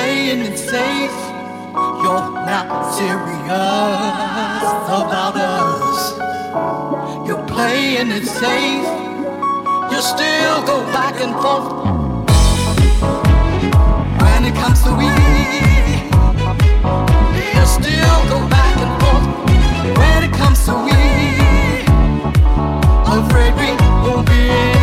playing it safe. You're not serious about us. You're playing it safe. You still go back and forth. When it comes to we, you still go back and forth. When it comes to we, afraid we won't be.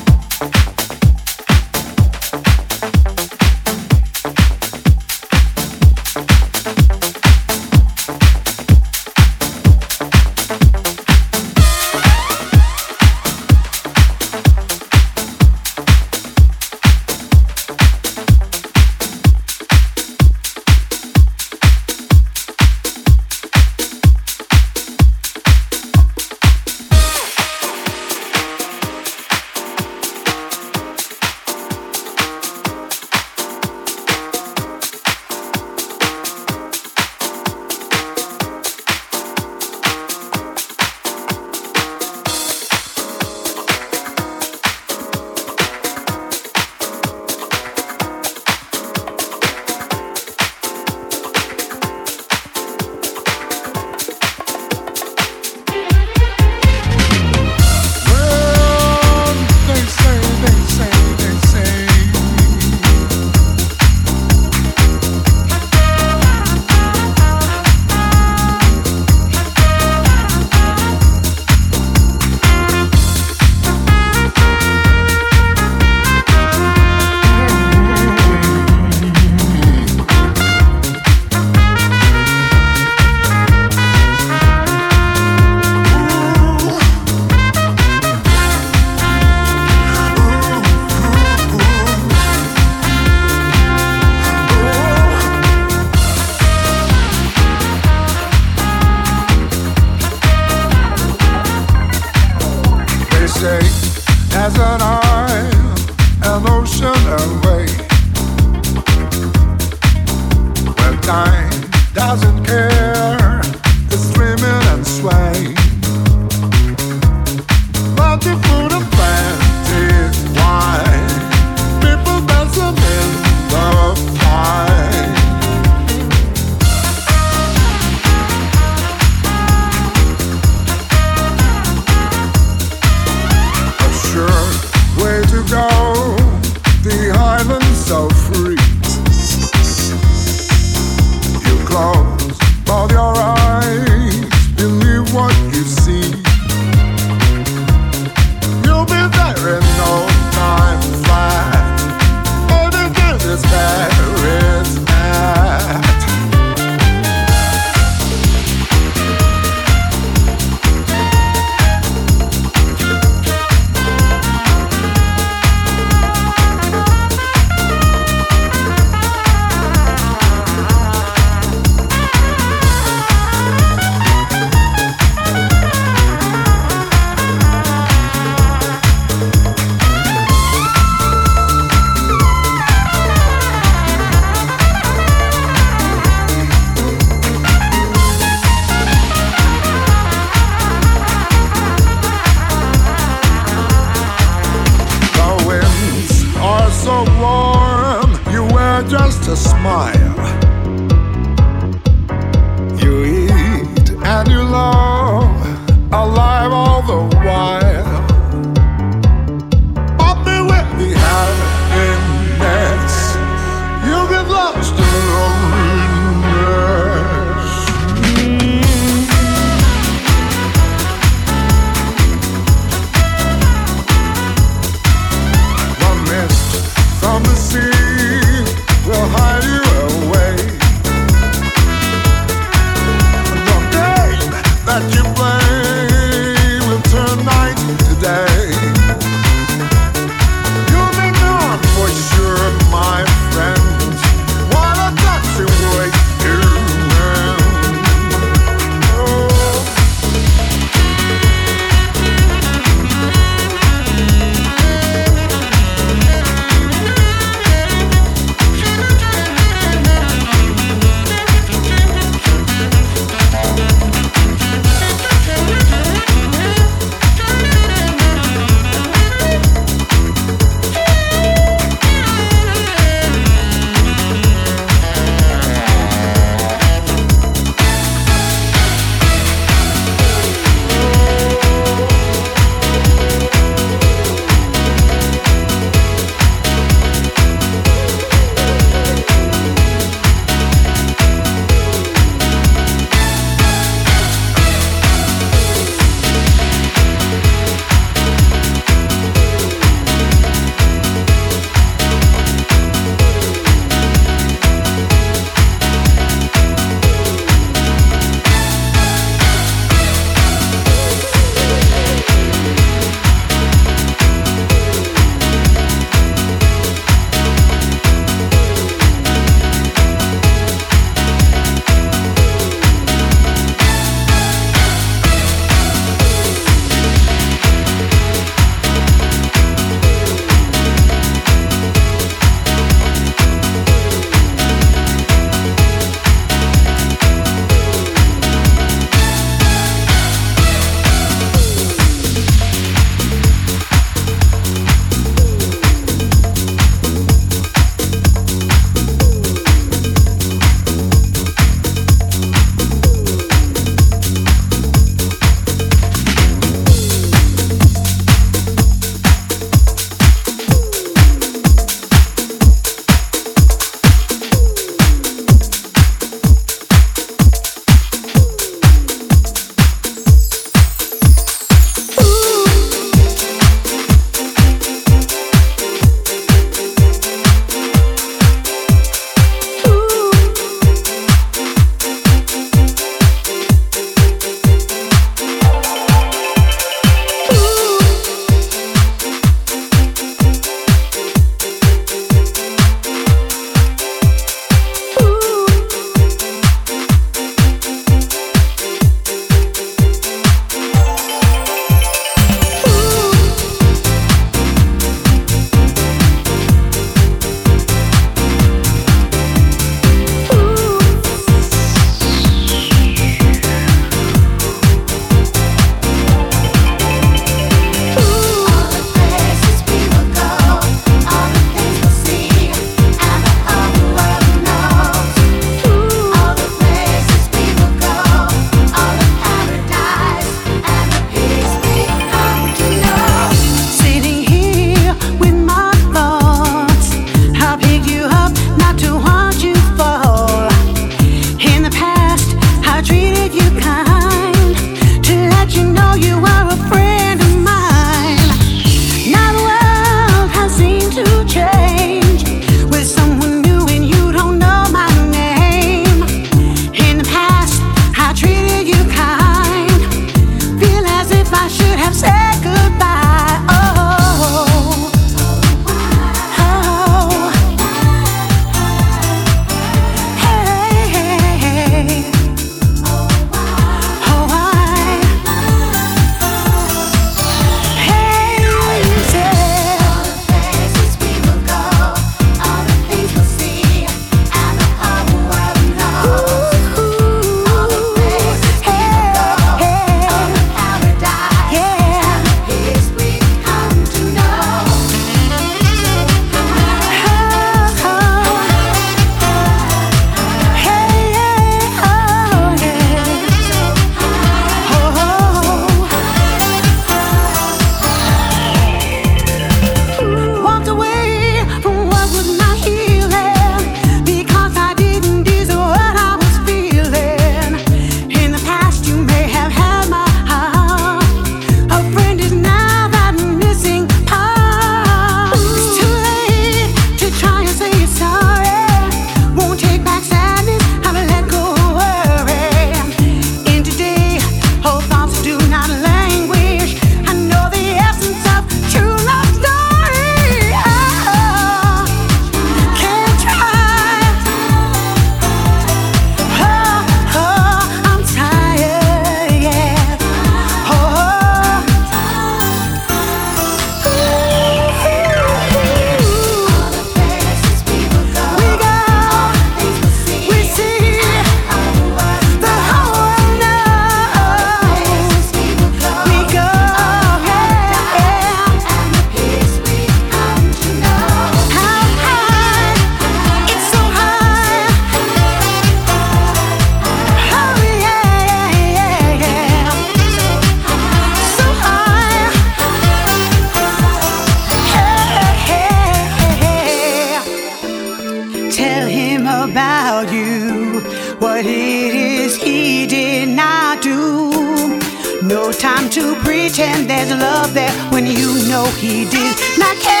To pretend there's love there when you know he did not care.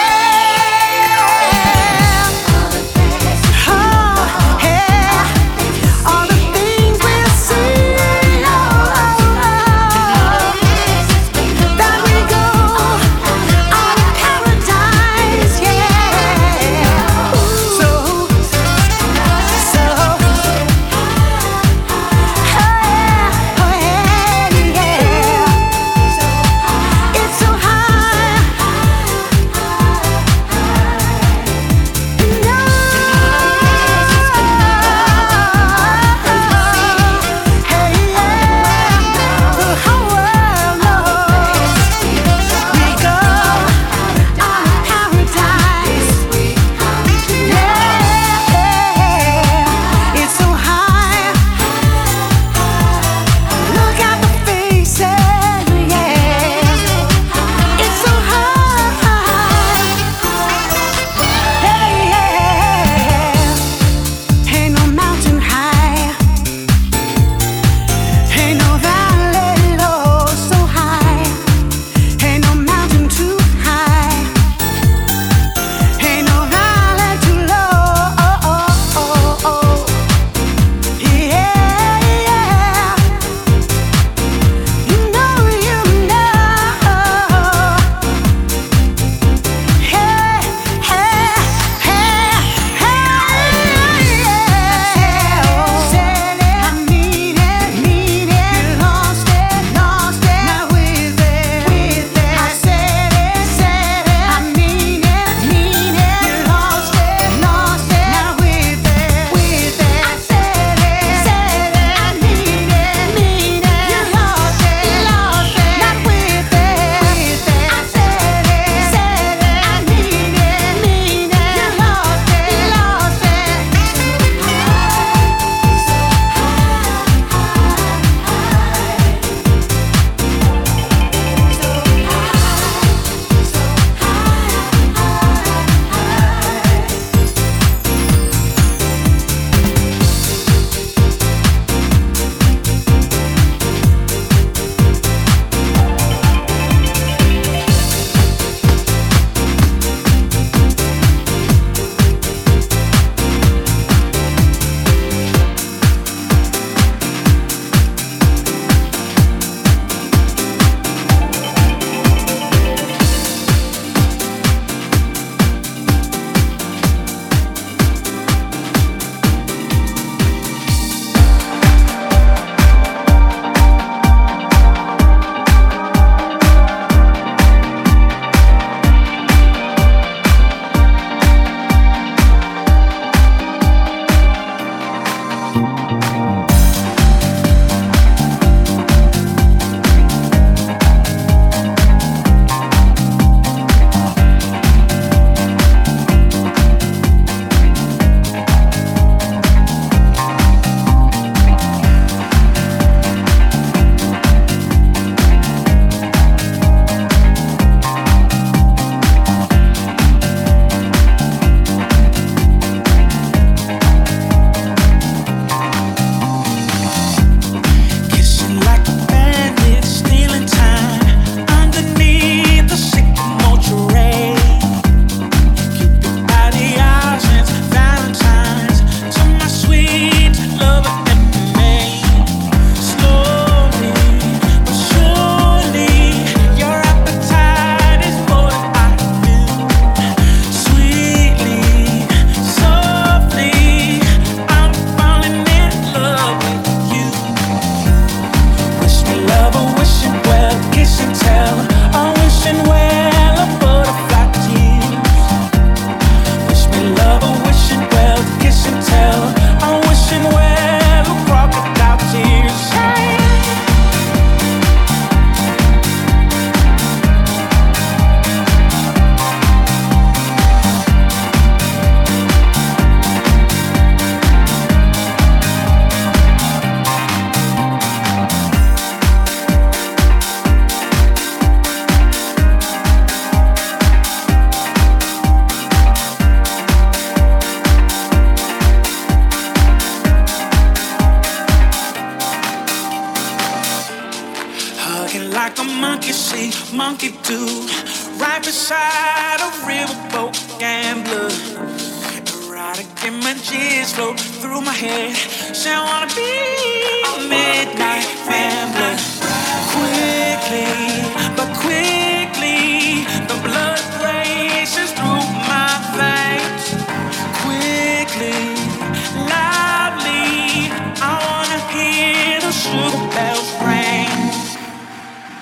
bells ring.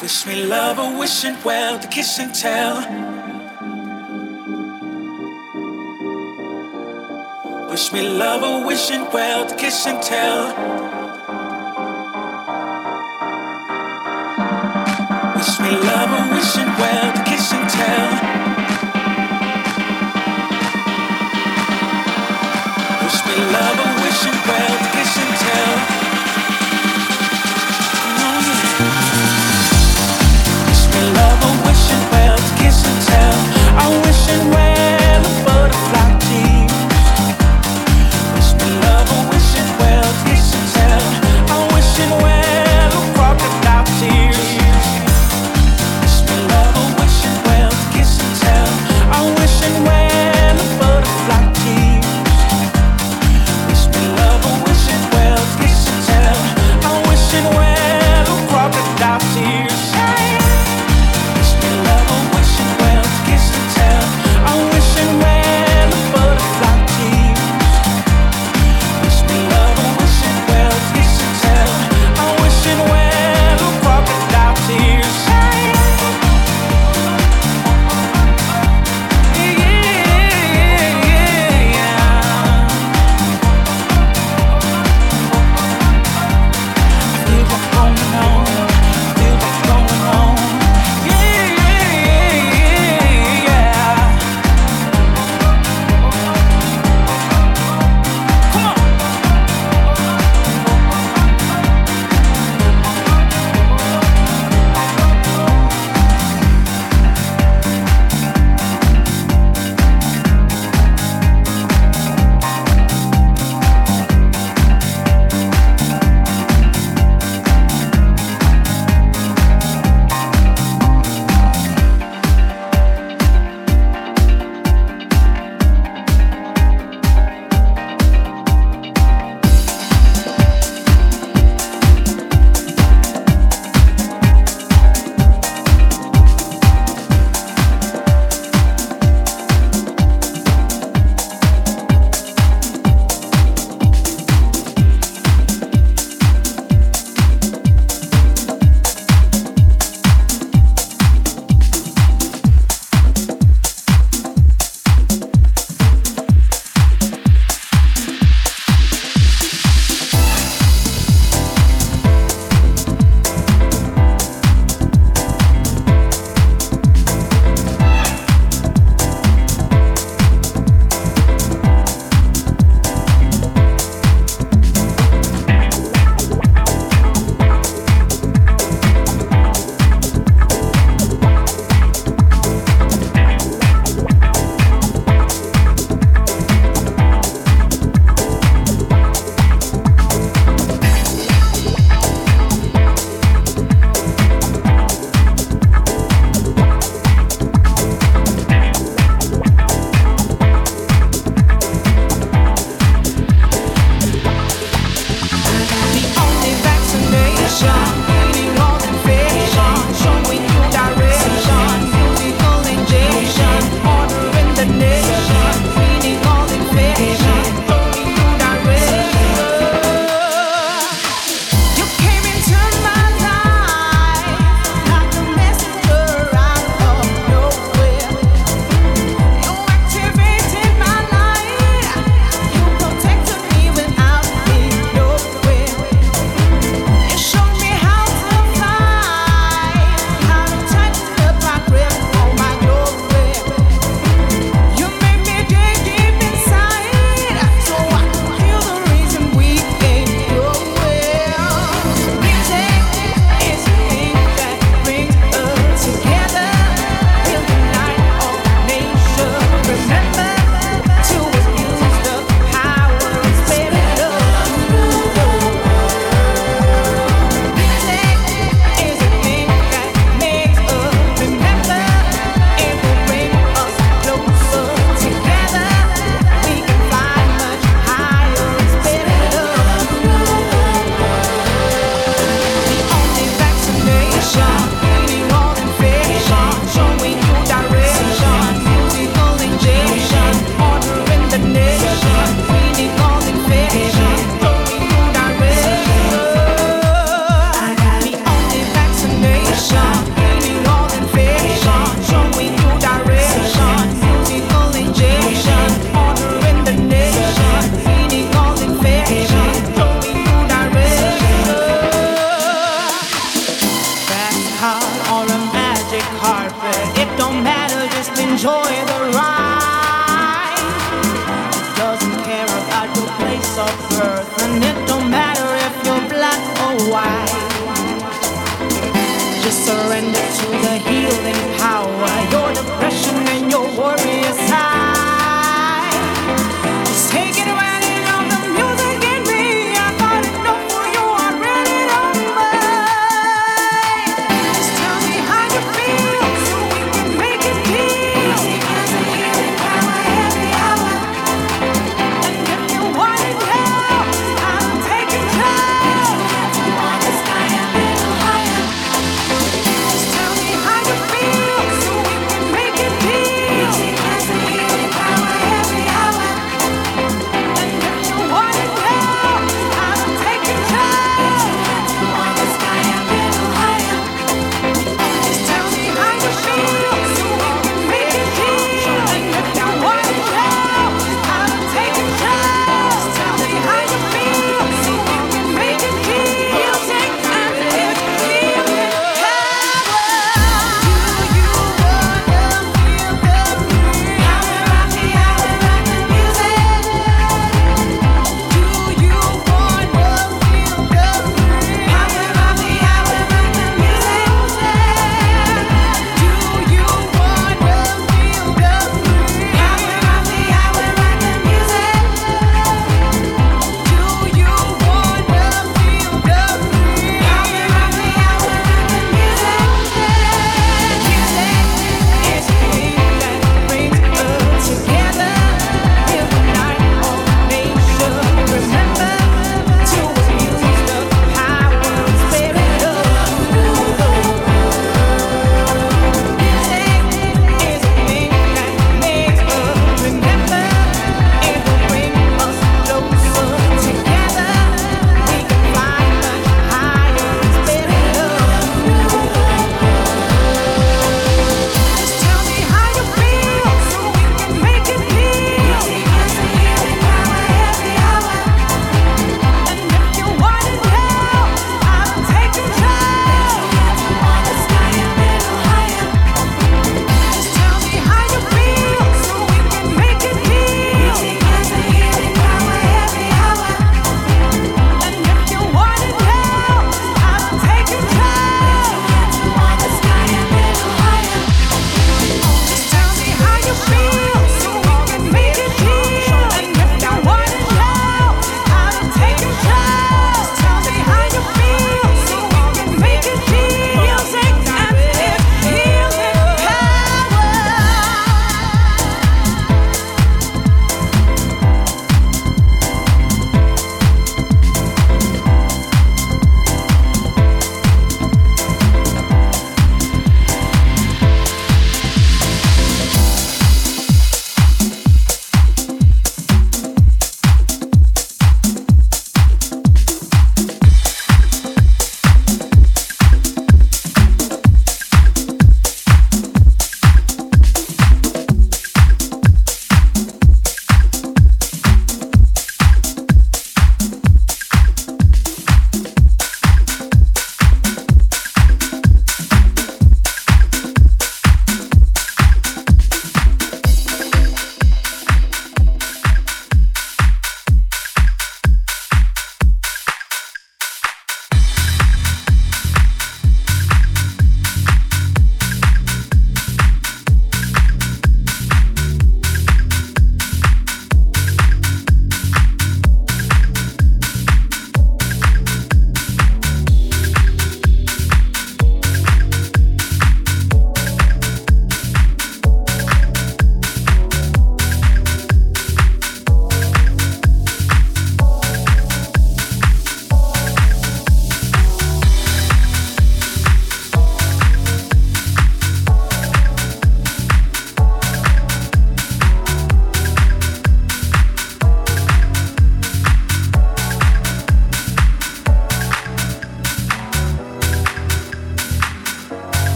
Wish me love, a wishing well, the kiss and tell. Wish me love, a wishing well, the kiss and tell. Wish me love, a wishing well, the kiss and tell. Wish me love, a.